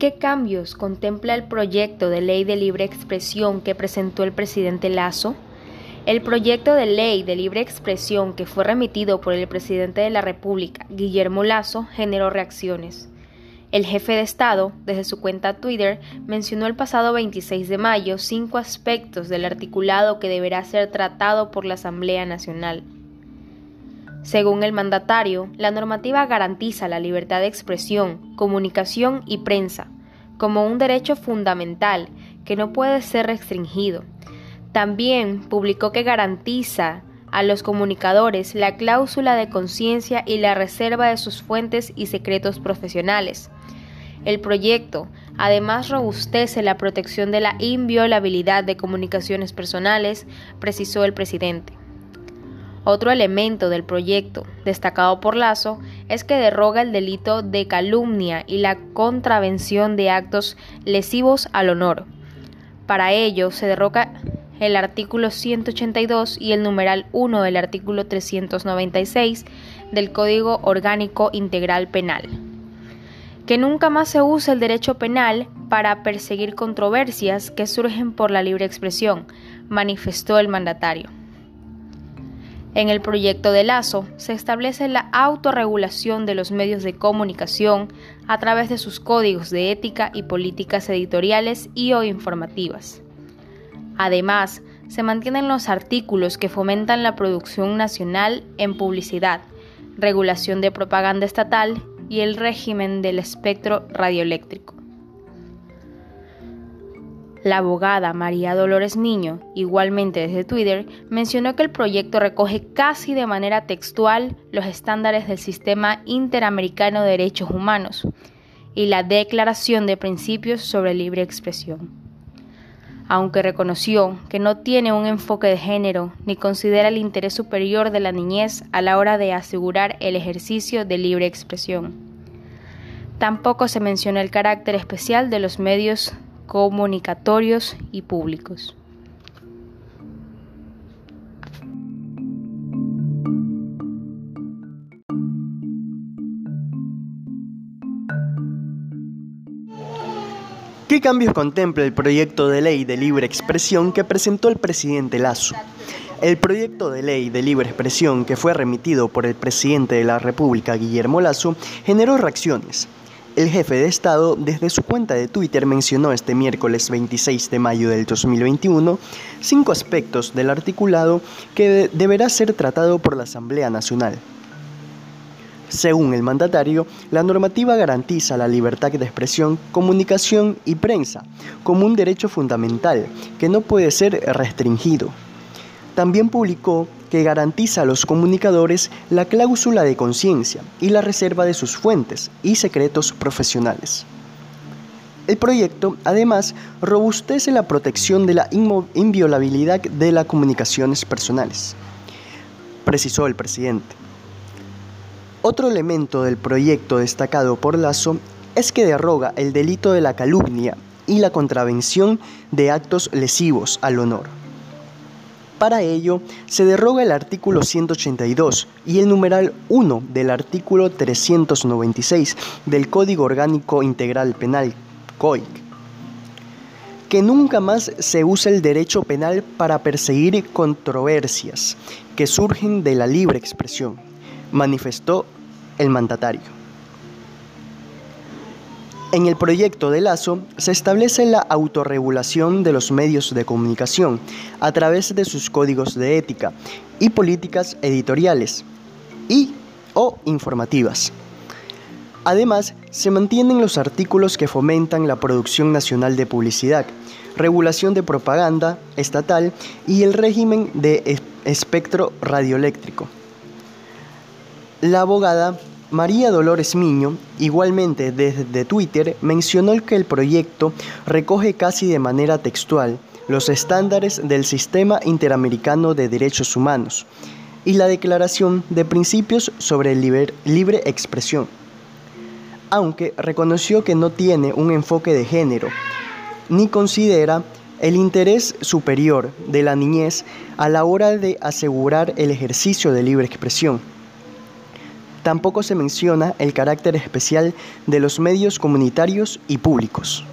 ¿Qué cambios contempla el proyecto de ley de libre expresión que presentó el presidente Lazo? El proyecto de ley de libre expresión que fue remitido por el presidente de la República, Guillermo Lazo, generó reacciones. El jefe de Estado, desde su cuenta Twitter, mencionó el pasado 26 de mayo cinco aspectos del articulado que deberá ser tratado por la Asamblea Nacional. Según el mandatario, la normativa garantiza la libertad de expresión, comunicación y prensa como un derecho fundamental que no puede ser restringido. También publicó que garantiza a los comunicadores la cláusula de conciencia y la reserva de sus fuentes y secretos profesionales. El proyecto además robustece la protección de la inviolabilidad de comunicaciones personales, precisó el presidente. Otro elemento del proyecto, destacado por Lazo, es que deroga el delito de calumnia y la contravención de actos lesivos al honor. Para ello, se derroca el artículo 182 y el numeral 1 del artículo 396 del Código Orgánico Integral Penal. Que nunca más se use el derecho penal para perseguir controversias que surgen por la libre expresión, manifestó el mandatario. En el proyecto de Lazo se establece la autorregulación de los medios de comunicación a través de sus códigos de ética y políticas editoriales y o informativas. Además, se mantienen los artículos que fomentan la producción nacional en publicidad, regulación de propaganda estatal y el régimen del espectro radioeléctrico. La abogada María Dolores Niño, igualmente desde Twitter, mencionó que el proyecto recoge casi de manera textual los estándares del Sistema Interamericano de Derechos Humanos y la Declaración de Principios sobre Libre Expresión. Aunque reconoció que no tiene un enfoque de género ni considera el interés superior de la niñez a la hora de asegurar el ejercicio de libre expresión. Tampoco se menciona el carácter especial de los medios comunicatorios y públicos. ¿Qué cambios contempla el proyecto de ley de libre expresión que presentó el presidente Lazo? El proyecto de ley de libre expresión que fue remitido por el presidente de la República, Guillermo Lazo, generó reacciones. El jefe de Estado desde su cuenta de Twitter mencionó este miércoles 26 de mayo del 2021 cinco aspectos del articulado que deberá ser tratado por la Asamblea Nacional. Según el mandatario, la normativa garantiza la libertad de expresión, comunicación y prensa como un derecho fundamental que no puede ser restringido. También publicó que garantiza a los comunicadores la cláusula de conciencia y la reserva de sus fuentes y secretos profesionales. El proyecto, además, robustece la protección de la inviolabilidad de las comunicaciones personales, precisó el presidente. Otro elemento del proyecto destacado por Lazo es que derroga el delito de la calumnia y la contravención de actos lesivos al honor. Para ello, se derroga el artículo 182 y el numeral 1 del artículo 396 del Código Orgánico Integral Penal, COIC. Que nunca más se use el derecho penal para perseguir controversias que surgen de la libre expresión, manifestó el mandatario. En el proyecto de Lazo se establece la autorregulación de los medios de comunicación a través de sus códigos de ética y políticas editoriales y o informativas. Además, se mantienen los artículos que fomentan la producción nacional de publicidad, regulación de propaganda estatal y el régimen de espectro radioeléctrico. La abogada María Dolores Miño, igualmente desde Twitter, mencionó que el proyecto recoge casi de manera textual los estándares del Sistema Interamericano de Derechos Humanos y la Declaración de Principios sobre Libre Expresión, aunque reconoció que no tiene un enfoque de género, ni considera el interés superior de la niñez a la hora de asegurar el ejercicio de libre expresión. Tampoco se menciona el carácter especial de los medios comunitarios y públicos.